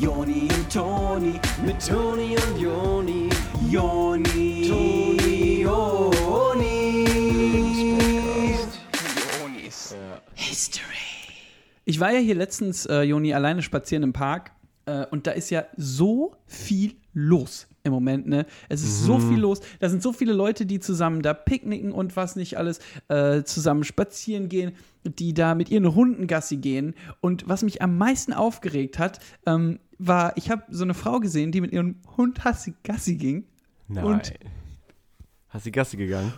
Joni und Toni, mit Toni und Joni, Joni, Toni, Joni. Jonis. History. Ich war ja hier letztens, äh, Joni, alleine spazieren im Park äh, und da ist ja so viel los im Moment, ne? Es ist so viel los. Da sind so viele Leute, die zusammen da picknicken und was nicht alles, äh, zusammen spazieren gehen, die da mit ihren Hunden Gassi gehen. Und was mich am meisten aufgeregt hat, ähm, war, ich habe so eine Frau gesehen, die mit ihrem Hund Hassi Gassi ging. Nein. Und, die Gasse gegangen?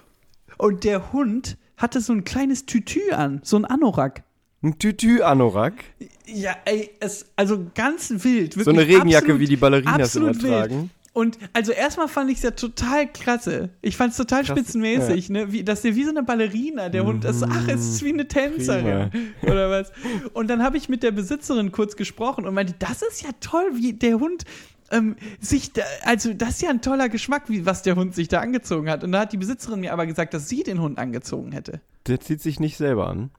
und der Hund hatte so ein kleines Tütü an, so ein Anorak. Ein Tütü-Anorak? Ja, ey, es, also ganz wild. So wirklich eine Regenjacke, absolut- wie die Ballerinas immer tragen. Und also erstmal fand ich es ja total klasse. Ich fand es total Krass, spitzenmäßig, ne? Wie, dass der wie so eine Ballerina, der Hund ist, ach, es ist wie eine Tänzerin oder was. Und dann habe ich mit der Besitzerin kurz gesprochen und meinte, das ist ja toll, wie der Hund ähm, sich da, also das ist ja ein toller Geschmack, wie was der Hund sich da angezogen hat. Und da hat die Besitzerin mir aber gesagt, dass sie den Hund angezogen hätte. Der zieht sich nicht selber an.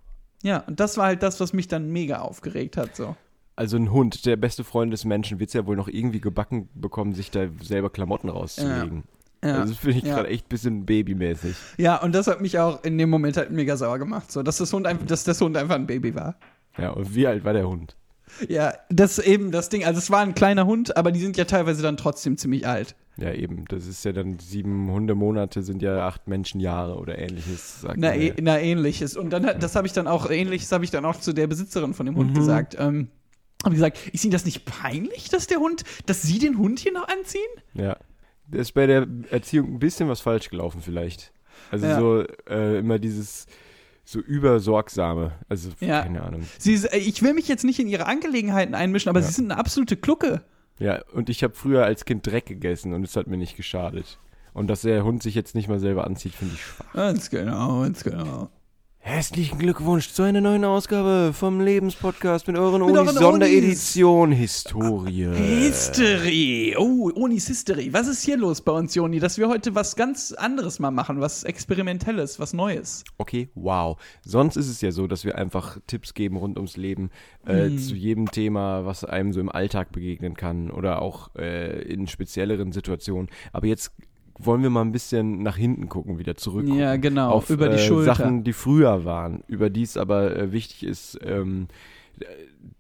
Ja, und das war halt das, was mich dann mega aufgeregt hat, so. Also ein Hund, der beste Freund des Menschen, wird es ja wohl noch irgendwie gebacken bekommen, sich da selber Klamotten rauszulegen. Ja. Also das finde ich Ja. gerade echt ein bisschen babymäßig. Ja, und das hat mich auch in dem Moment halt mega sauer gemacht, so, dass das Hund einfach, dass das Hund einfach ein Baby war. Ja, und wie alt war der Hund? Ja, das ist eben das Ding. Also es war ein kleiner Hund, aber die sind ja teilweise dann trotzdem ziemlich alt. Ja, eben. Das ist ja dann sieben Hundemonate sind ja acht Menschenjahre oder ähnliches. Sagt Na, ja. na ähnliches. Und dann das habe ich dann auch ähnliches habe ich dann auch zu der Besitzerin von dem Hund gesagt. Ähm, habe gesagt, ist Ihnen das nicht peinlich, dass der Hund, dass Sie den Hund hier noch anziehen? Ja. Da ist bei der Erziehung ein bisschen was falsch gelaufen vielleicht. Also Ja. so äh, immer dieses so übersorgsame. Also Ja. keine Ahnung. Sie, ist- äh, ich will mich jetzt nicht in Ihre Angelegenheiten einmischen, aber Ja. Sie sind eine absolute Klucke. Ja, und ich habe früher als Kind Dreck gegessen und es hat mir nicht geschadet. Und dass der Hund sich jetzt nicht mal selber anzieht, finde ich schwach. Ganz genau, ganz genau. Herzlichen Glückwunsch zu einer neuen Ausgabe vom Lebenspodcast mit euren Mit Unis euren Sonderedition Historie. History. Oh, Unis History. Was ist hier los bei uns, Joni? Dass wir heute was ganz anderes mal machen, was Experimentelles, was Neues. Okay, wow. Sonst ist es ja so, dass wir einfach Tipps geben rund ums Leben, äh, Mhm. zu jedem Thema, was einem so im Alltag begegnen kann oder auch äh, in spezielleren Situationen. Aber jetzt wollen wir mal ein bisschen nach hinten gucken, wieder zurück. Ja, genau, Auf über die äh, Schulter. Sachen, die früher waren, über die es aber äh, wichtig ist, ähm, äh,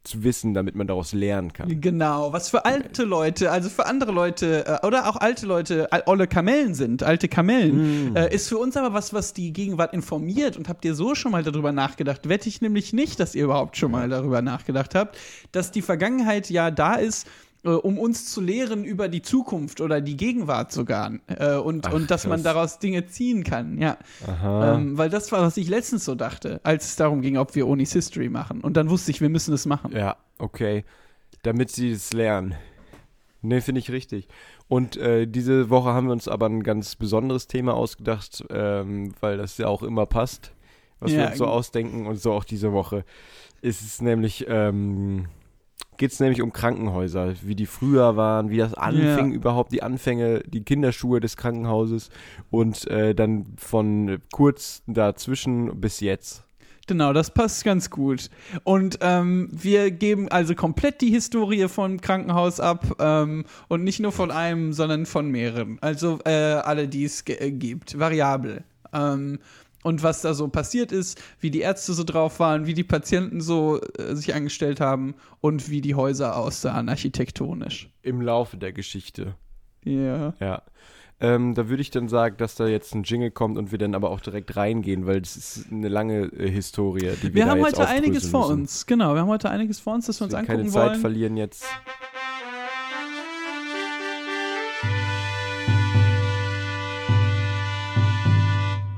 zu wissen, damit man daraus lernen kann. Genau, was für alte Leute, also für andere Leute oder auch alte Leute, olle Kamellen sind, alte Kamellen, äh, ist für uns aber was, was die Gegenwart informiert. Und habt ihr so schon mal darüber nachgedacht? Wette ich nämlich nicht, dass ihr überhaupt schon mal darüber nachgedacht habt, dass die Vergangenheit ja da ist, äh, um uns zu lehren über die Zukunft oder die Gegenwart sogar. Äh, und, Ach, und dass man krass. daraus Dinge ziehen kann, ja. Ähm, weil das war, was ich letztens so dachte, als es darum ging, ob wir Onis History machen. Und dann wusste ich, wir müssen es machen. Ja, okay. Damit sie es lernen. Ne, finde ich richtig. Und äh, diese Woche haben wir uns aber ein ganz besonderes Thema ausgedacht, ähm, weil das ja auch immer passt, was wir Ja. uns so ausdenken. Und so auch diese Woche ist es nämlich, ähm, geht es nämlich um Krankenhäuser, wie die früher waren, wie das anfing überhaupt, die Anfänge, die Kinderschuhe des Krankenhauses und äh, dann von kurz dazwischen bis jetzt. Genau, das passt ganz gut. Und ähm, wir geben also komplett die Historie von Krankenhaus ab ähm, und nicht nur von einem, sondern von mehreren. Also äh, alle, die es äh, gibt, variabel. Ähm, und was da so passiert ist, wie die Ärzte so drauf waren, wie die Patienten so äh, sich angestellt haben und wie die Häuser aussahen architektonisch. Im Laufe der Geschichte. Ja. Ja. Ähm, da würde ich dann sagen, dass da jetzt ein Jingle kommt und wir dann aber auch direkt reingehen, weil das ist eine lange äh, Historie, die wir, Wir haben heute einiges aufdröseln vor müssen. uns. Genau, wir haben heute einiges vor uns, das wir uns Wir angucken keine Zeit wollen. verlieren jetzt.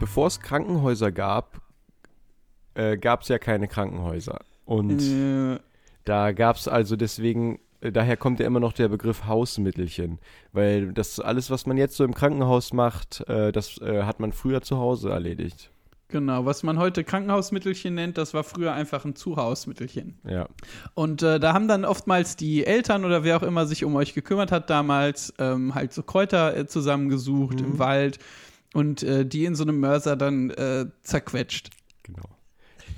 Bevor es Krankenhäuser gab, äh, gab es ja keine Krankenhäuser. Und Äh, da gab es also deswegen, äh, daher kommt ja immer noch der Begriff Hausmittelchen. Weil das alles, was man jetzt so im Krankenhaus macht, äh, das äh, hat man früher zu Hause erledigt. Genau, was man heute Krankenhausmittelchen nennt, das war früher einfach ein Zuhausmittelchen. Ja. Und äh, da haben dann oftmals die Eltern oder wer auch immer sich um euch gekümmert hat damals, ähm, halt so Kräuter äh, zusammengesucht im Wald und äh, die in so einem Mörser dann äh, zerquetscht. Genau.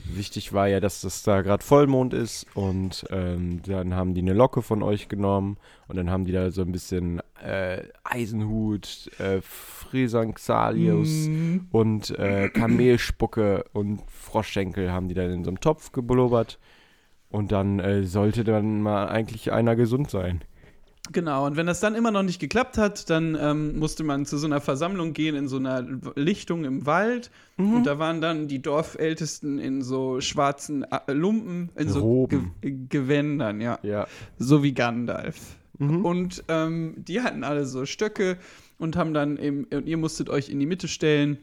wichtig war ja, dass das da gerade Vollmond ist und ähm, dann haben die eine Locke von euch genommen und dann haben die da so ein bisschen äh, Eisenhut, äh, Frisanxalius Mm. und äh, Kamelspucke und Froschschenkel haben die dann in so einem Topf geblubbert und dann äh, sollte dann mal eigentlich einer gesund sein. Genau, und wenn das dann immer noch nicht geklappt hat, dann ähm, musste man zu so einer Versammlung gehen in so einer Lichtung im Wald. Mhm. Und da waren dann die Dorfältesten in so schwarzen äh, Lumpen, in so. Ge Gewändern, ja. Ja. So wie Gandalf. Mhm. Und ähm, die hatten alle so Stöcke und haben dann eben, und ihr musstet euch in die Mitte stellen.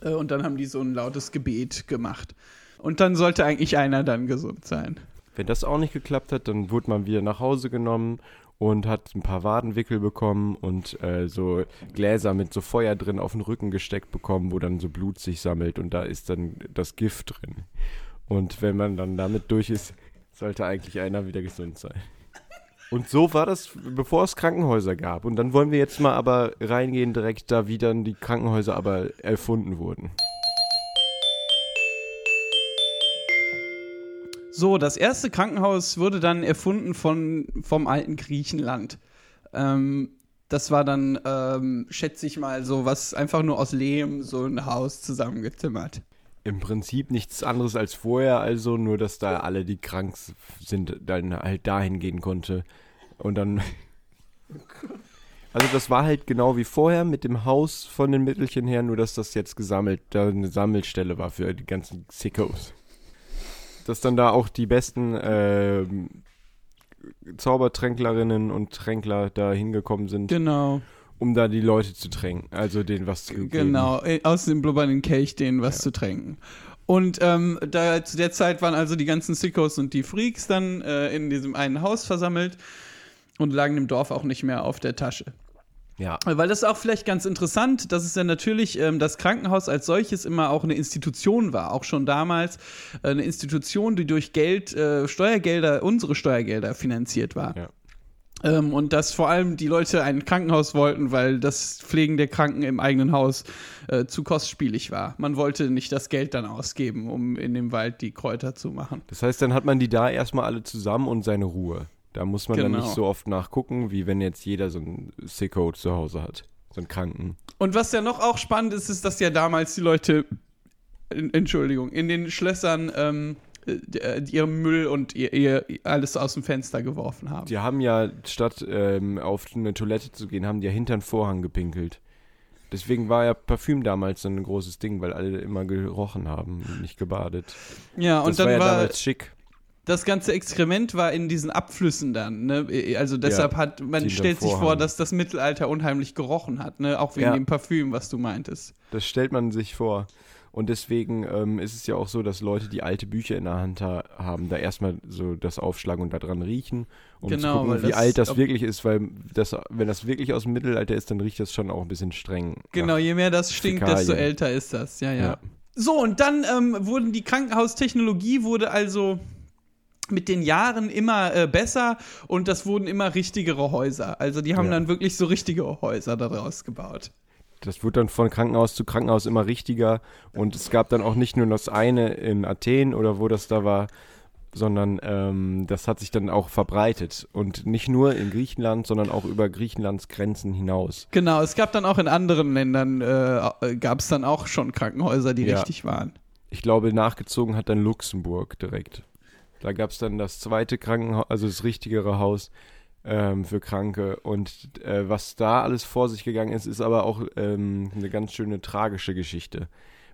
Äh, und dann haben die so ein lautes Gebet gemacht. Und dann sollte eigentlich einer dann gesund sein. Wenn das auch nicht geklappt hat, dann wurde man wieder nach Hause genommen und hat ein paar Wadenwickel bekommen und äh, so Gläser mit so Feuer drin auf den Rücken gesteckt bekommen, wo dann so Blut sich sammelt und da ist dann das Gift drin. Und wenn man dann damit durch ist, sollte eigentlich einer wieder gesund sein. Und so war das, bevor es Krankenhäuser gab. Und dann wollen wir jetzt mal aber reingehen direkt da, wie dann die Krankenhäuser aber erfunden wurden. So, das erste Krankenhaus wurde dann erfunden von, vom alten Griechenland. Ähm, das war dann, ähm, schätze ich mal, so was einfach nur aus Lehm, so ein Haus zusammengezimmert. Im Prinzip nichts anderes als vorher, also nur, dass da alle, die krank sind, dann halt dahin gehen konnte. Und dann. Also das war halt genau wie vorher mit dem Haus von den Mittelchen her, nur dass das jetzt gesammelt, da eine Sammelstelle war für die ganzen Sickos. Dass dann da auch die besten ähm, Zaubertränklerinnen und Tränkler da hingekommen sind, Genau, um da die Leute zu tränken, also denen was zu geben. genau. äh, Aus dem blubbernden Kelch denen was zu tränken. Und ähm, da, zu der Zeit waren also die ganzen Sickos und die Freaks dann äh, in diesem einen Haus versammelt und lagen dem Dorf auch nicht mehr auf der Tasche. Ja. Weil das ist auch vielleicht ganz interessant, dass es ja natürlich ähm, das Krankenhaus als solches immer auch eine Institution war, auch schon damals äh, eine Institution, die durch Geld, äh, Steuergelder, unsere Steuergelder finanziert war. Ja. Ähm, und dass vor allem die Leute ein Krankenhaus wollten, weil das Pflegen der Kranken im eigenen Haus äh, zu kostspielig war. Man wollte nicht das Geld dann ausgeben, um in dem Wald die Kräuter zu machen. Das heißt, dann hat man die da erstmal alle zusammen und seine Ruhe. Da muss man dann Genau. nicht so oft nachgucken, wie wenn jetzt jeder so einen Sicko zu Hause hat. So einen Kranken. Und was ja noch auch spannend ist, ist, dass ja damals die Leute, in, Entschuldigung, in den Schlössern ähm, äh, ihren Müll und ihr, ihr alles aus dem Fenster geworfen haben. Die haben ja, statt ähm, auf eine Toilette zu gehen, haben die ja hinter den Vorhang gepinkelt. Deswegen war ja Parfüm damals so ein großes Ding, weil alle immer gerochen haben und nicht gebadet. Ja, und das dann war ja war damals schick. Das ganze Exkrement war in diesen Abflüssen dann. Ne? Also deshalb Ja, hat man stellt sich vor, dass das Mittelalter unheimlich gerochen hat, ne? Auch wegen Ja. dem Parfüm, was du meintest. Das stellt man sich vor. Und deswegen ähm, ist es ja auch so, dass Leute, die alte Bücher in der Hand ha haben, da erstmal so das aufschlagen und da dran riechen, um Genau, zu gucken, wie das- alt das wirklich ist, weil das, wenn das wirklich aus dem Mittelalter ist, dann riecht das schon auch ein bisschen streng. Genau, je mehr das stinkt, Fäkalien. desto älter ist das. Ja, ja. Ja. So, und dann ähm, wurden die Krankenhaustechnologie wurde also mit den Jahren immer äh, besser und das wurden immer richtigere Häuser. Also die haben Ja. dann wirklich so richtige Häuser daraus gebaut. Das wird dann von Krankenhaus zu Krankenhaus immer richtiger und es gab dann auch nicht nur das eine in Athen oder wo das da war, sondern ähm, das hat sich dann auch verbreitet und nicht nur in Griechenland, sondern auch über Griechenlands Grenzen hinaus. Genau, es gab dann auch in anderen Ländern, äh, gab es dann auch schon Krankenhäuser, die Ja. richtig waren. Ich glaube, nachgezogen hat dann Luxemburg direkt. Da gab es dann das zweite Krankenhaus, also das richtigere Haus ähm, für Kranke. Und äh, was da alles vor sich gegangen ist, ist aber auch ähm, eine ganz schöne tragische Geschichte,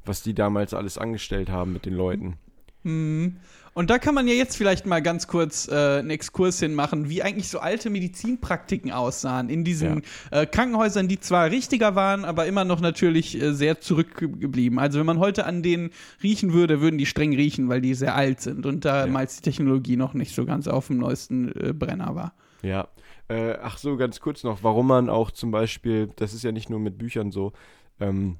was die damals alles angestellt haben mit den Leuten. Mhm. Und da kann man ja jetzt vielleicht mal ganz kurz äh, einen Exkurs hinmachen, wie eigentlich so alte Medizinpraktiken aussahen in diesen äh, Krankenhäusern, die zwar richtiger waren, aber immer noch natürlich äh, sehr zurückgeblieben. Also wenn man heute an denen riechen würde, würden die streng riechen, weil die sehr alt sind und damals die Technologie noch nicht so ganz auf dem neuesten äh, Brenner war. Ja. Äh, ach so, ganz kurz noch, warum man auch zum Beispiel, das ist ja nicht nur mit Büchern so, ähm,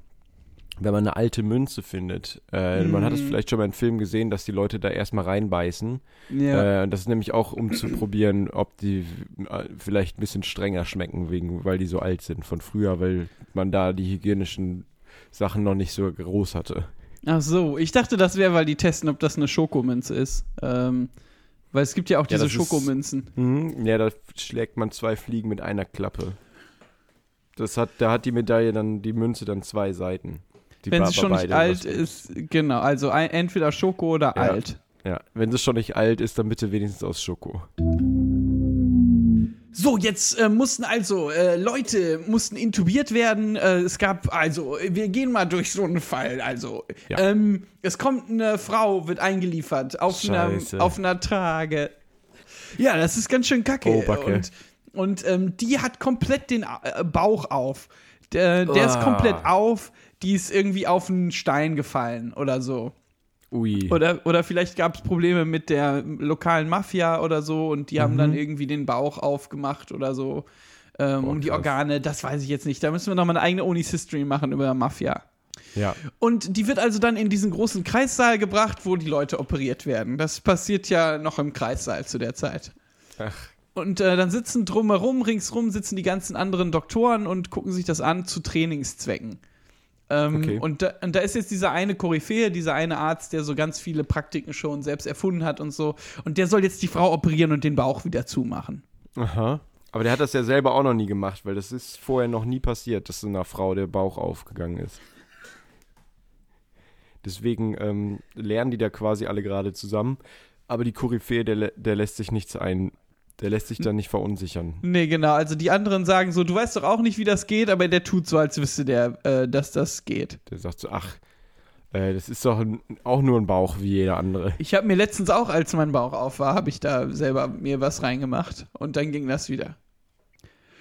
wenn man eine alte Münze findet, äh, man hat es Mhm. vielleicht schon mal in Filmen gesehen, dass die Leute da erstmal reinbeißen. Ja. Äh, das ist nämlich auch, um zu probieren, ob die äh, vielleicht ein bisschen strenger schmecken, wegen, weil die so alt sind von früher, weil man da die hygienischen Sachen noch nicht so groß hatte. Ach so, ich dachte, das wäre, weil die testen, ob das eine Schokomünze ist. Ähm, weil es gibt ja auch Ja, diese ist- Schokomünzen. Mhm. Ja, da schlägt man zwei Fliegen mit einer Klappe. Das hat, da hat die Medaille dann, die Münze dann zwei Seiten. Die Wenn sie schon nicht alt ist, genau, also ein, entweder Schoko oder Ja. alt. Ja, wenn sie schon nicht alt ist, dann bitte wenigstens aus Schoko. So, jetzt äh, mussten also äh, Leute mussten intubiert werden. Äh, es gab also, wir gehen mal durch so einen Fall. Also, Ja. ähm, es kommt eine Frau, wird eingeliefert auf einer auf einer Trage. Ja, das ist ganz schön kacke. Oh, Backe. Und, und ähm, die hat komplett den äh, Bauch auf. Der, der ist Ah. komplett auf. Die ist irgendwie auf einen Stein gefallen oder so. Ui. Oder, oder vielleicht gab es Probleme mit der lokalen Mafia oder so und die haben dann irgendwie den Bauch aufgemacht oder so. Ähm, Boah, um die. Organe, das weiß ich jetzt nicht. Da müssen wir nochmal eine eigene Uni-History machen über Mafia. ja. Und die wird also dann in diesen großen Kreissaal gebracht, wo die Leute operiert werden. Das passiert ja noch im Kreissaal zu der Zeit. Ach. Und äh, dann sitzen drumherum, ringsrum sitzen die ganzen anderen Doktoren und gucken sich das an zu Trainingszwecken. Ähm, Okay. und, da, und da ist jetzt dieser eine Koryphäe, dieser eine Arzt, der so ganz viele Praktiken schon selbst erfunden hat und so. Und der soll jetzt die Frau operieren und den Bauch wieder zumachen. Aha. Aber der hat das ja selber auch noch nie gemacht, weil das ist vorher noch nie passiert, dass so einer Frau der Bauch aufgegangen ist. Deswegen ähm, lernen die da quasi alle gerade zusammen. Aber die Koryphäe, der, der lässt sich nichts ein. Der lässt sich da nicht verunsichern. Nee, genau. Also die anderen sagen so, du weißt doch auch nicht, wie das geht, aber der tut so, als wüsste der, äh, dass das geht. Der sagt so, ach, äh, das ist doch ein, auch nur ein Bauch wie jeder andere. Ich habe mir letztens auch, als mein Bauch auf war, habe ich da selber mir was reingemacht und dann ging das wieder.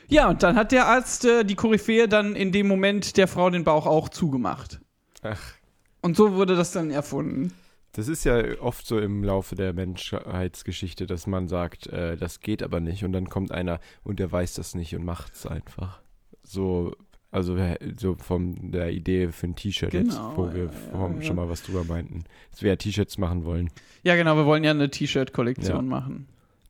Ja, und dann hat der Arzt äh, die Koryphäe dann in dem Moment der Frau den Bauch auch zugemacht. Ach. Und so wurde das dann erfunden. Das ist ja oft so im Laufe der Menschheitsgeschichte, dass man sagt, äh, das geht aber nicht. Und dann kommt einer und der weiß das nicht und macht es einfach. So, also so von der Idee für ein T-Shirt jetzt, Genau, wo wir ja, ja. schon mal was drüber meinten. Dass wir ja T-Shirts machen wollen. Ja, genau, wir wollen ja eine T-Shirt-Kollektion Ja. machen.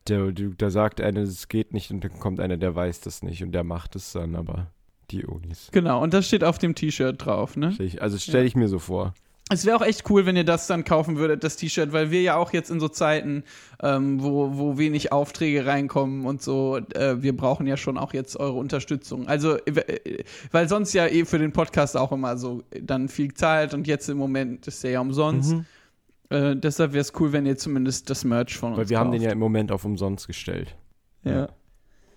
Der, du- da sagt einer, es geht nicht und dann kommt einer, der weiß das nicht und der macht es dann, aber die Unis. Genau, und das steht auf dem T-Shirt drauf, ne? Also stelle ich mir so vor. Es wäre auch echt cool, wenn ihr das dann kaufen würdet, das T-Shirt, weil wir ja auch jetzt in so Zeiten, ähm, wo, wo wenig Aufträge reinkommen und so, äh, wir brauchen ja schon auch jetzt eure Unterstützung. Also, äh, weil sonst ja eh für den Podcast auch immer so dann viel zahlt und jetzt im Moment ist der ja umsonst. Mhm. Äh, deshalb wäre es cool, wenn ihr zumindest das Merch von uns Weil wir haben den ja kauft. im Moment auf umsonst gestellt. ja.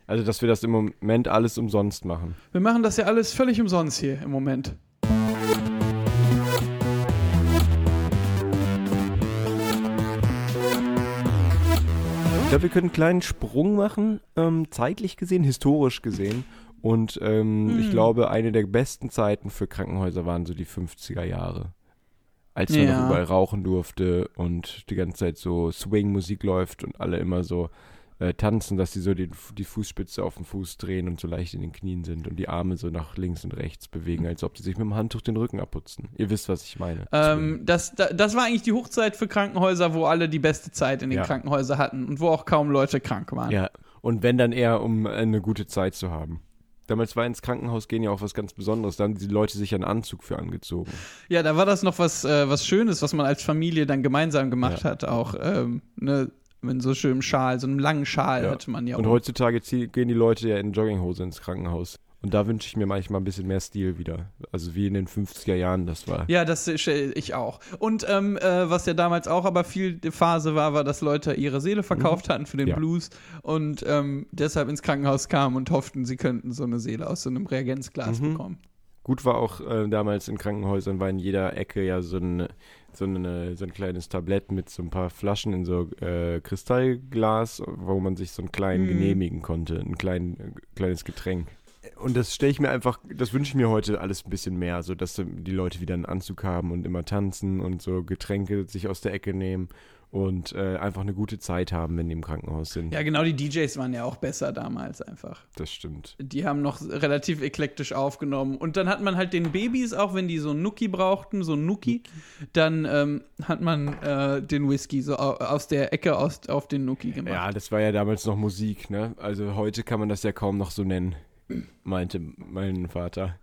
Also, dass wir das im Moment alles umsonst machen. Wir machen das ja alles völlig umsonst hier im Moment. Glaube, wir können einen kleinen Sprung machen, ähm, zeitlich gesehen, historisch gesehen. Und ähm, ich Hm. glaube, eine der besten Zeiten für Krankenhäuser waren so die 50er Jahre. Als man Ja. noch überall rauchen durfte und die ganze Zeit so Swing-Musik läuft und alle immer so äh, tanzen, dass sie so die, die Fußspitze auf den Fuß drehen und so leicht in den Knien sind und die Arme so nach links und rechts bewegen, als ob sie sich mit dem Handtuch den Rücken abputzen. Ihr wisst, was ich meine. Ähm, das, da, das war eigentlich die Hochzeit für Krankenhäuser, wo alle die beste Zeit in den Ja. Krankenhäusern hatten und wo auch kaum Leute krank waren. Ja, und wenn dann eher, um eine gute Zeit zu haben. Damals war ins Krankenhaus gehen ja auch was ganz Besonderes. Da haben die Leute sich einen Anzug für angezogen. Ja, da war das noch was, äh, was Schönes, was man als Familie dann gemeinsam gemacht Ja. hat. Auch ähm, ne, mit so schönem Schal, so einem langen Schal Ja. hatte man ja Und auch. heutzutage zieh- gehen die Leute ja in Jogginghose ins Krankenhaus. Und da wünsche ich mir manchmal ein bisschen mehr Stil wieder. Also wie in den 50er Jahren das war. Ja, das äh, ich auch. Und ähm, äh, was ja damals auch aber viel die Phase war, war, dass Leute ihre Seele verkauft hatten für den Mhm. Ja. Blues und ähm, deshalb ins Krankenhaus kamen und hofften, sie könnten so eine Seele aus so einem Reagenzglas Mhm. bekommen. Gut war auch äh, damals in Krankenhäusern, war in jeder Ecke ja so ein, so, eine, so ein kleines Tablett mit so ein paar Flaschen in so äh, Kristallglas, wo man sich so einen kleinen Mhm. genehmigen konnte, ein klein, kleines Getränk. Und das stelle ich mir einfach, das wünsche ich mir heute alles ein bisschen mehr, so dass die Leute wieder einen Anzug haben und immer tanzen und so Getränke sich aus der Ecke nehmen und äh, einfach eine gute Zeit haben, wenn die im Krankenhaus sind. Ja, genau, die DJs waren ja auch besser damals einfach. Das stimmt. Die haben noch relativ eklektisch aufgenommen. Und dann hat man halt den Babys, auch wenn die so einen Nuki brauchten, so einen Nuki, dann ähm, hat man äh, den Whisky so au- aus der Ecke aus, auf den Nuki gemacht. Ja, das war ja damals noch Musik, ne? Also heute kann man das ja kaum noch so nennen, meinte mein Vater.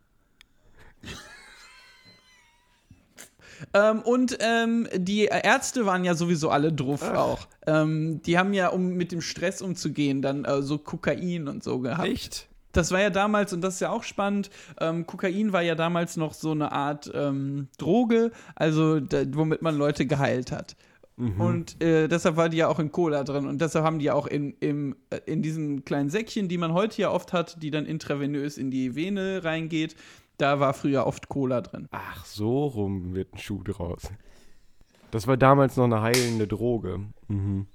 Ähm, und ähm, die Ärzte waren ja sowieso alle drauf Ach. auch. Ähm, die haben ja, um mit dem Stress umzugehen, dann äh, so Kokain und so gehabt. Echt? Das war ja damals, und das ist ja auch spannend, ähm, Kokain war ja damals noch so eine Art ähm, Droge, also da, womit man Leute geheilt hat. Und äh, deshalb war die ja auch in Cola drin und deshalb haben die ja auch in, im, äh, in diesen kleinen Säckchen, die man heute ja oft hat, die dann intravenös in die Vene reingeht, da war früher oft Cola drin. Ach, so rum wird ein Schuh draus. Das war damals noch eine heilende Droge. Mhm.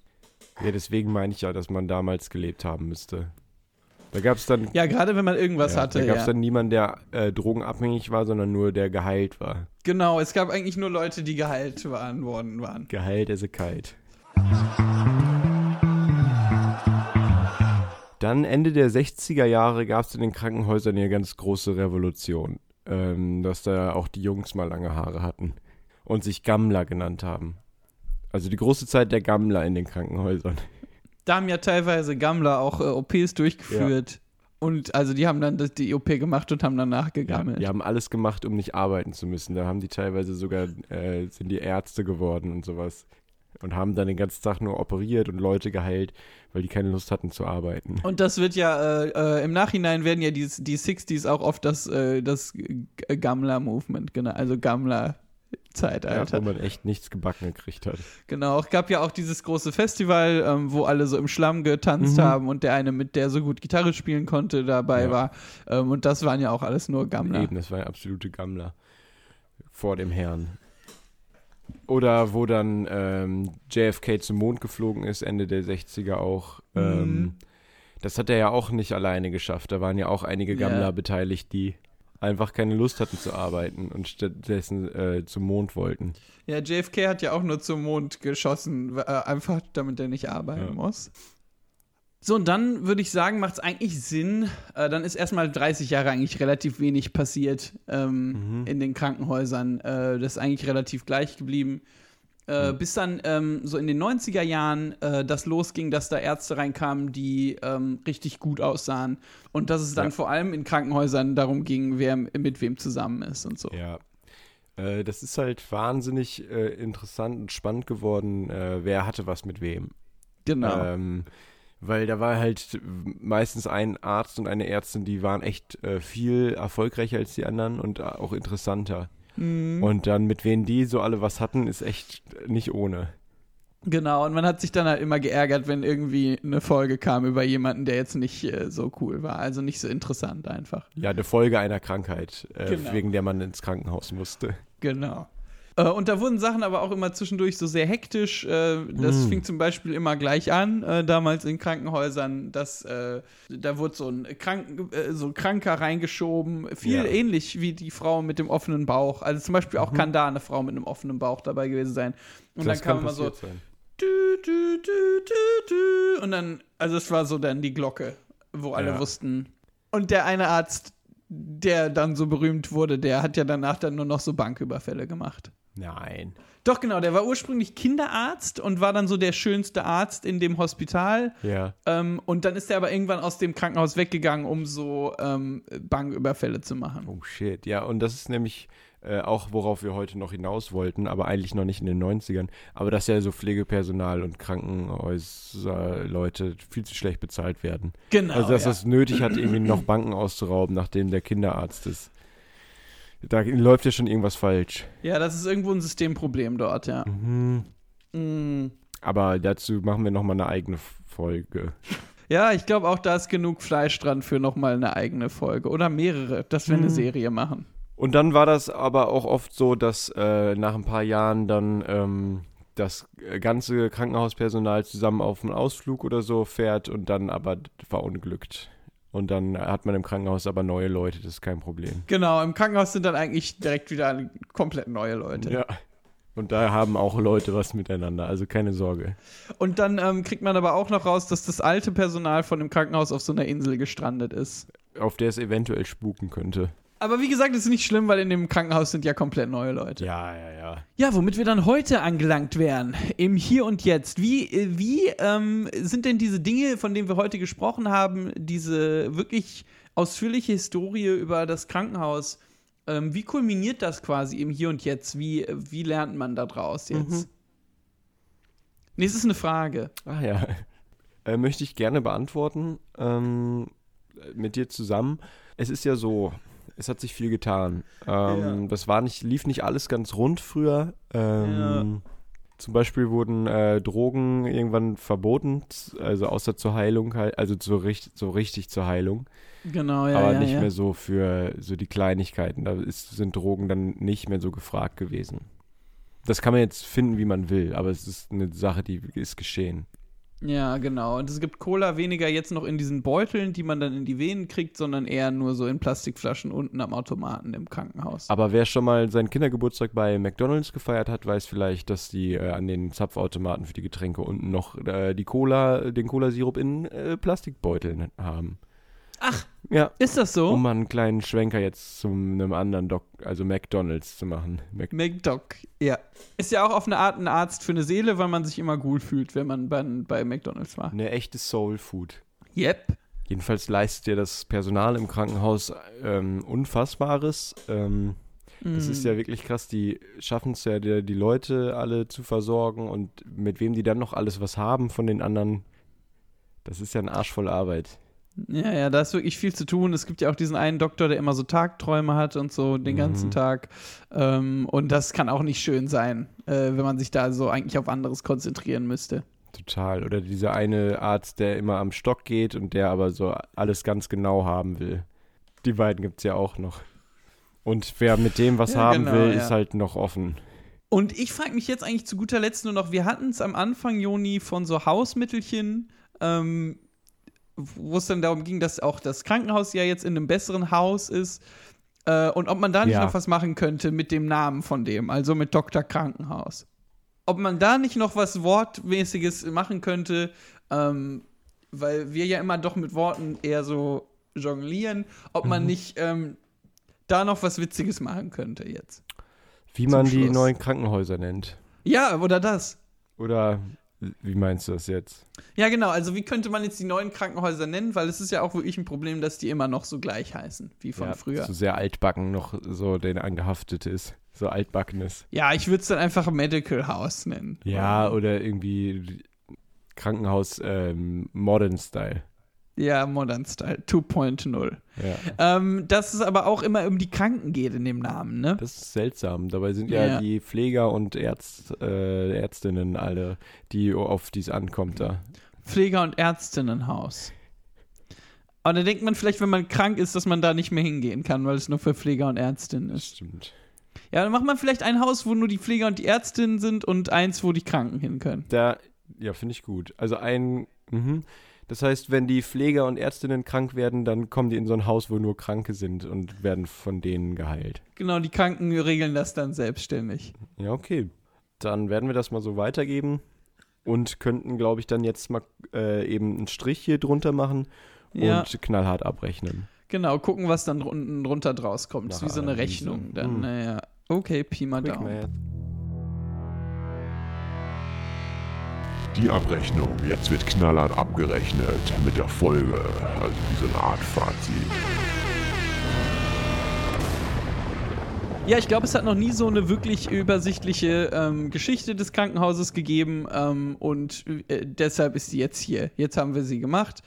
Ja, deswegen meine ich ja, dass man damals gelebt haben müsste. Da gab es dann, Ja, gerade wenn man irgendwas ja, hatte. da gab's ja. dann niemanden, der äh, drogenabhängig war, sondern nur der geheilt war. Genau, es gab eigentlich nur Leute, die geheilt waren, worden waren. Geheilt as a Dann Ende der 60er Jahre gab es in den Krankenhäusern eine ganz große Revolution. Ähm, dass da auch die Jungs mal lange Haare hatten und sich Gammler genannt haben. Also die große Zeit der Gammler in den Krankenhäusern. Da haben ja teilweise Gammler auch äh, OPs durchgeführt. Und also die haben dann das, die OP gemacht und haben danach gegammelt. Die haben alles gemacht, um nicht arbeiten zu müssen. Da haben die teilweise sogar, äh, sind die Ärzte geworden und sowas. Und haben dann den ganzen Tag nur operiert und Leute geheilt, weil die keine Lust hatten zu arbeiten. Und das wird ja, äh, äh, im Nachhinein werden ja die, die 60s auch oft das, äh, das G- Gammler-Movement, genau, also Ja, Gammler-Zeitalter. wo man echt nichts gebacken gekriegt hat. genau, es gab ja auch dieses große Festival, ähm, wo alle so im Schlamm getanzt Mhm. haben und der eine, mit der so gut Gitarre spielen konnte, dabei Ja. war. Ähm, und das waren ja auch alles nur Gammler. Eben, das war ja absolute Gammler. Vor dem Herrn. Oder wo dann ähm, JFK zum Mond geflogen ist, Ende der 60er auch. Ähm, Mhm. das hat er ja auch nicht alleine geschafft. Da waren ja auch einige. Gammler beteiligt, die einfach keine Lust hatten zu arbeiten und stattdessen äh, zum Mond wollten. Ja, JFK hat ja auch nur zum Mond geschossen, äh, einfach damit er nicht arbeiten Ja. muss. So, und dann würde ich sagen, macht es eigentlich Sinn. Äh, dann ist erstmal 30 Jahre eigentlich relativ wenig passiert ähm, Mhm. in den Krankenhäusern. Äh, das ist eigentlich relativ gleich geblieben. Äh, Mhm. Bis dann ähm, so in den 90er Jahren äh, das losging, dass da Ärzte reinkamen, die ähm, richtig gut aussahen. Und dass es dann Ja. vor allem in Krankenhäusern darum ging, wer mit wem zusammen ist und so. Ja. Äh, das ist halt wahnsinnig äh, interessant und spannend geworden, äh, wer hatte was mit wem. Genau. Ähm, weil da war halt meistens ein Arzt und eine Ärztin, die waren echt äh, viel erfolgreicher als die anderen und auch interessanter. Mhm. Und dann mit wem die so alle was hatten, ist echt nicht ohne. Genau, und man hat sich dann halt immer geärgert, wenn irgendwie eine Folge kam über jemanden, der jetzt nicht äh, so cool war. Also nicht so interessant einfach. Ja, eine Folge einer Krankheit, äh, Genau. wegen der man ins Krankenhaus musste. Genau. Äh, und da wurden Sachen aber auch immer zwischendurch so sehr hektisch. Äh, das Mm. fing zum Beispiel immer gleich an, äh, damals in Krankenhäusern, dass äh, da wurde so ein, Krank äh, so ein Kranker reingeschoben. Viel Ja. ähnlich wie die Frau mit dem offenen Bauch. Also zum Beispiel auch kann da eine Frau mit einem offenen Bauch dabei gewesen sein. Und Mhm. Das dann kam immer so, dü, dü, dü. Und dann, also es war so dann die Glocke, wo alle Ja. wussten. Und der eine Arzt, der dann so berühmt wurde, der hat ja danach dann nur noch so Banküberfälle gemacht. Nein. Doch, genau, der war ursprünglich Kinderarzt und war dann so der schönste Arzt in dem Hospital. Ja. Ähm, und dann ist er aber irgendwann aus dem Krankenhaus weggegangen, um so ähm, Banküberfälle zu machen. Oh shit. Ja, und das ist nämlich äh, auch, worauf wir heute noch hinaus wollten, aber eigentlich noch nicht in den 90ern. Aber dass ja so Pflegepersonal und Krankenhäuser-Leute viel zu schlecht bezahlt werden. Genau. also, dass ja. das nötig hat, irgendwie noch Banken auszurauben, nachdem der Kinderarzt ist. Da läuft ja schon irgendwas falsch. ja, das ist irgendwo ein Systemproblem dort, ja. Mhm. Mm. Aber dazu machen wir nochmal eine eigene Folge. Ja, ich glaube auch, da ist genug Fleisch dran für nochmal eine eigene Folge. Oder mehrere, dass wir eine Mhm. Serie machen. Und dann war das aber auch oft so, dass äh, nach ein paar Jahren dann ähm, das ganze Krankenhauspersonal zusammen auf einen Ausflug oder so fährt und dann aber verunglückt. Und dann hat man im Krankenhaus aber neue Leute, das ist kein Problem. Genau, im Krankenhaus sind dann eigentlich direkt wieder komplett neue Leute. Ja. Und da haben auch Leute was miteinander, also keine Sorge. Und dann ähm, kriegt man aber auch noch raus, dass das alte Personal von dem Krankenhaus auf so einer Insel gestrandet ist. Auf der es eventuell spuken könnte. Aber wie gesagt, ist nicht schlimm, weil in dem Krankenhaus sind ja komplett neue Leute. Ja, ja, ja. Ja, womit wir dann heute angelangt wären, im Hier und Jetzt. Wie, wie ähm, sind denn diese Dinge, von denen wir heute gesprochen haben, diese wirklich ausführliche Historie über das Krankenhaus, Ähm, wie kulminiert das quasi im Hier und Jetzt? Wie, wie lernt man da draus jetzt? Mhm. Nee, es ist eine Frage. Ach ja. Äh, möchte ich gerne beantworten. Ähm, mit dir zusammen. Es ist ja so, es hat sich viel getan. Ähm, Ja. Das war nicht, lief nicht alles ganz rund früher. Ähm, Zum Beispiel wurden äh, Drogen irgendwann verboten, also außer zur Heilung, also so, richt, so richtig zur Heilung, Genau, ja. aber ja, nicht ja. mehr so für so die Kleinigkeiten. Da ist, sind Drogen dann nicht mehr so gefragt gewesen. Das kann man jetzt finden, wie man will, aber es ist eine Sache, die ist geschehen. Ja, genau. Und es gibt Cola weniger jetzt noch in diesen Beuteln, die man dann in die Venen kriegt, sondern eher nur so in Plastikflaschen unten am Automaten im Krankenhaus. Aber wer schon mal seinen Kindergeburtstag bei McDonalds gefeiert hat, weiß vielleicht, dass die äh, an den Zapfautomaten für die Getränke unten noch äh, die Cola, den Cola-Sirup in äh, Plastikbeuteln haben. Ach, Ja. ist das so? Um mal einen kleinen Schwenker jetzt zu einem anderen Doc, also McDonalds zu machen. Mac McDoc, ja. Ist ja auch auf eine Art ein Arzt für eine Seele, weil man sich immer gut fühlt, wenn man bei, bei McDonalds war. eine echte Soul Food. Yep. Jedenfalls leistet ja das Personal im Krankenhaus ähm, Unfassbares. Ähm, Es ist ja wirklich krass, die schaffen es ja, die, die Leute alle zu versorgen und mit wem die dann noch alles was haben von den anderen. Das ist ja ein Arsch voll Arbeit. Ja, ja, da ist wirklich viel zu tun. Es gibt ja auch diesen einen Doktor, der immer so Tagträume hat und so den ganzen Mhm. Tag. Ähm, und das kann auch nicht schön sein, äh, wenn man sich da so eigentlich auf anderes konzentrieren müsste. Total. Oder dieser eine Arzt, der immer am Stock geht und der aber so alles ganz genau haben will. Die beiden gibt es ja auch noch. Und wer mit dem was Ja, haben genau, will, ja. ist halt noch offen. Und ich frage mich jetzt eigentlich zu guter Letzt nur noch, wir hatten es am Anfang, Joni, von so Hausmittelchen, ähm, wo es dann darum ging, dass auch das Krankenhaus ja jetzt in einem besseren Haus ist. Äh, und ob man da nicht Ja. noch was machen könnte mit dem Namen von dem, also mit Dr. Krankenhaus. Ob man da nicht noch was Wortmäßiges machen könnte, ähm, weil wir ja immer doch mit Worten eher so jonglieren, ob Mhm. man nicht ähm, da noch was Witziges machen könnte jetzt. Wie man die Schluss. neuen Krankenhäuser nennt. Ja, oder das. Oder wie meinst du das jetzt? Ja, genau. Also, wie könnte man jetzt die neuen Krankenhäuser nennen? Weil es ist ja auch wirklich ein Problem, dass die immer noch so gleich heißen wie von ja, früher. So sehr altbacken noch so den angehaftet ist. So altbackenes. Ja, ich würde es dann einfach Medical House nennen. Ja, oder irgendwie Krankenhaus ähm, Modern Style. Ja, Modern Style 2.0. Ja. Ähm, dass es aber auch immer um die Kranken geht in dem Namen, ne? Das ist seltsam. Dabei sind ja, Ja. die Pfleger und Ärzt, äh, Ärztinnen alle, die auf dies ankommt da. Pfleger- und Ärztinnenhaus. Aber da denkt man vielleicht, wenn man krank ist, dass man da nicht mehr hingehen kann, weil es nur für Pfleger und Ärztinnen ist. Stimmt. Ja, dann macht man vielleicht ein Haus, wo nur die Pfleger und die Ärztinnen sind und eins, wo die Kranken hin können. Da, ja, finde ich gut. Also ein, mhm. Das heißt, wenn die Pfleger und Ärztinnen krank werden, dann kommen die in so ein Haus, wo nur Kranke sind und werden von denen geheilt. Genau, die Kranken regeln das dann selbstständig. Ja, okay. Dann werden wir das mal so weitergeben und könnten, glaube ich, dann jetzt mal äh, eben einen Strich hier drunter machen Ja. und knallhart abrechnen. Genau, gucken, was dann unten drunter draus kommt. Nach wie so eine. Rechnung. Dann, Hm. naja. Okay, Pi mal Daumen. Die Abrechnung. Jetzt wird knallhart abgerechnet mit der Folge. Also wie so eine Art Fazit. Ja, ich glaube, es hat noch nie so eine wirklich übersichtliche ähm, Geschichte des Krankenhauses gegeben ähm, und äh, deshalb ist sie jetzt hier. Jetzt haben wir sie gemacht.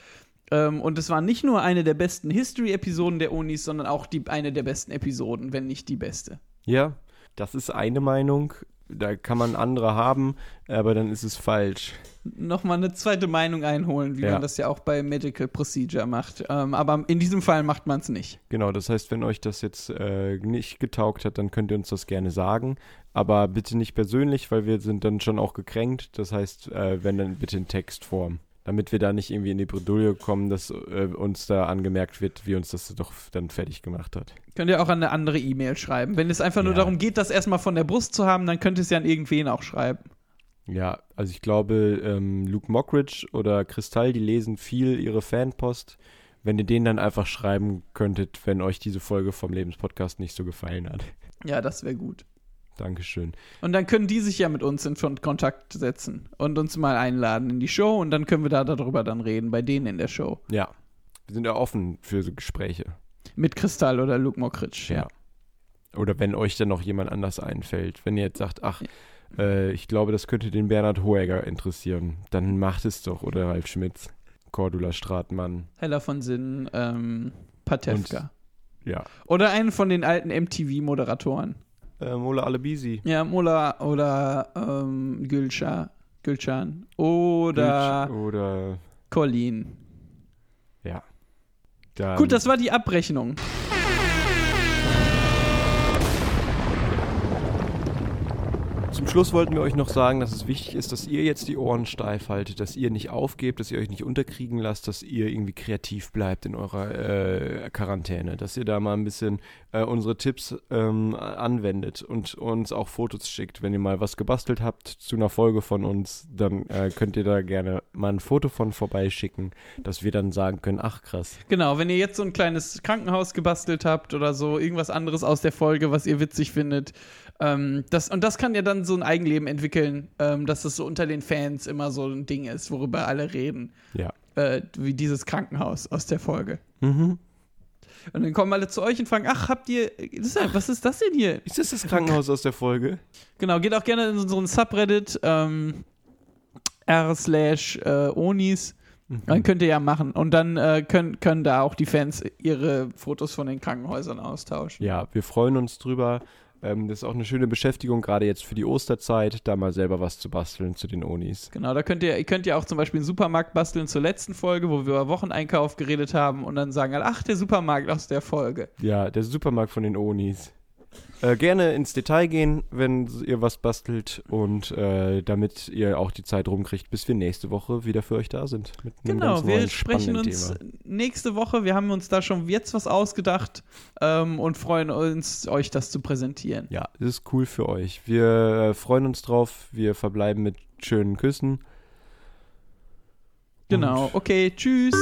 Ähm, und es war nicht nur eine der besten History-Episoden der Unis, sondern auch die, eine der besten Episoden, wenn nicht die beste. Ja, das ist eine Meinung. Da kann man andere haben, aber dann ist es falsch. Nochmal eine zweite Meinung einholen, wie Ja. man das ja auch bei Medical Procedure macht. Ähm, aber in diesem Fall macht man es nicht. Genau, das heißt, wenn euch das jetzt äh, nicht getaugt hat, dann könnt ihr uns das gerne sagen. Aber bitte nicht persönlich, weil wir sind dann schon auch gekränkt. Das heißt, äh, wenn dann bitte in Textform. Damit wir da nicht irgendwie in die Bredouille kommen, dass äh, uns da angemerkt wird, wie uns das doch dann fertig gemacht hat. Könnt ihr auch an eine andere E-Mail schreiben. Wenn es einfach nur Ja. darum geht, das erstmal von der Brust zu haben, dann könnt ihr es ja an irgendwen auch schreiben. Ja, also ich glaube, ähm, Luke Mockridge oder Kristall, die lesen viel ihre Fanpost. Wenn ihr denen dann einfach schreiben könntet, wenn euch diese Folge vom Lebenspodcast nicht so gefallen hat. Ja, das wäre gut. Dankeschön. Und dann können die sich ja mit uns in Kon- Kontakt setzen und uns mal einladen in die Show und dann können wir da darüber dann reden, bei denen in der Show. Ja, wir sind ja offen für so Gespräche. Mit Kristall oder Luke Mockridge, ja. oder wenn euch dann noch jemand anders einfällt, wenn ihr jetzt sagt, ach, äh, ich glaube, das könnte den Bernhard Hoegger interessieren, dann macht es doch, oder Ralf Schmitz, Cordula Stratmann. Heller von Sinn, ähm, Patewka. Ja. Oder einen von den alten MTV-Moderatoren. Äh, Mola Alebisi. Ja, Mola oder ähm, Gülşah, Gülcan. Oder Oder, Colin. ja. Dann, Gut, das war die Abrechnung. Zum Schluss wollten wir euch noch sagen, dass es wichtig ist, dass ihr jetzt die Ohren steif haltet, dass ihr nicht aufgebt, dass ihr euch nicht unterkriegen lasst, dass ihr irgendwie kreativ bleibt in eurer äh, Quarantäne, dass ihr da mal ein bisschen äh, unsere Tipps ähm, anwendet und uns auch Fotos schickt. Wenn ihr mal was gebastelt habt zu einer Folge von uns, dann äh, könnt ihr da gerne mal ein Foto von vorbeischicken, dass wir dann sagen können, ach krass. Genau, wenn ihr jetzt so ein kleines Krankenhaus gebastelt habt oder so, irgendwas anderes aus der Folge, was ihr witzig findet. Ähm, das, und das kann ja dann so ein Eigenleben entwickeln, ähm, dass das so unter den Fans immer so ein Ding ist, worüber alle reden. Ja. Äh, wie dieses Krankenhaus aus der Folge. Mhm. Und dann kommen alle zu euch und fragen, ach, habt ihr, das ist ja, was ist das denn hier? Ist das das Krankenhaus aus der Folge? Genau, geht auch gerne in unseren Subreddit ähm, r slash äh, Onis. Dann könnt ihr ja machen. Und dann äh, können, können da auch die Fans ihre Fotos von den Krankenhäusern austauschen. Ja, wir freuen uns drüber. Ähm, das ist auch eine schöne Beschäftigung, gerade jetzt für die Osterzeit, da mal selber was zu basteln zu den Onis. Genau, da könnt ihr, ihr könnt ja auch zum Beispiel einen Supermarkt basteln zur letzten Folge, wo wir über Wocheneinkauf geredet haben und dann sagen, ach, der Supermarkt aus der Folge. Ja, der Supermarkt von den Onis. Äh, gerne ins Detail gehen, wenn ihr was bastelt und äh, damit ihr auch die Zeit rumkriegt, bis wir nächste Woche wieder für euch da sind. Genau, wir sprechen uns Thema. nächste Woche. Wir haben uns da schon jetzt was ausgedacht ähm, und freuen uns, euch das zu präsentieren. Ja, das ist cool für euch. Wir äh, freuen uns drauf. Wir verbleiben mit schönen Küssen. Genau, okay, tschüss.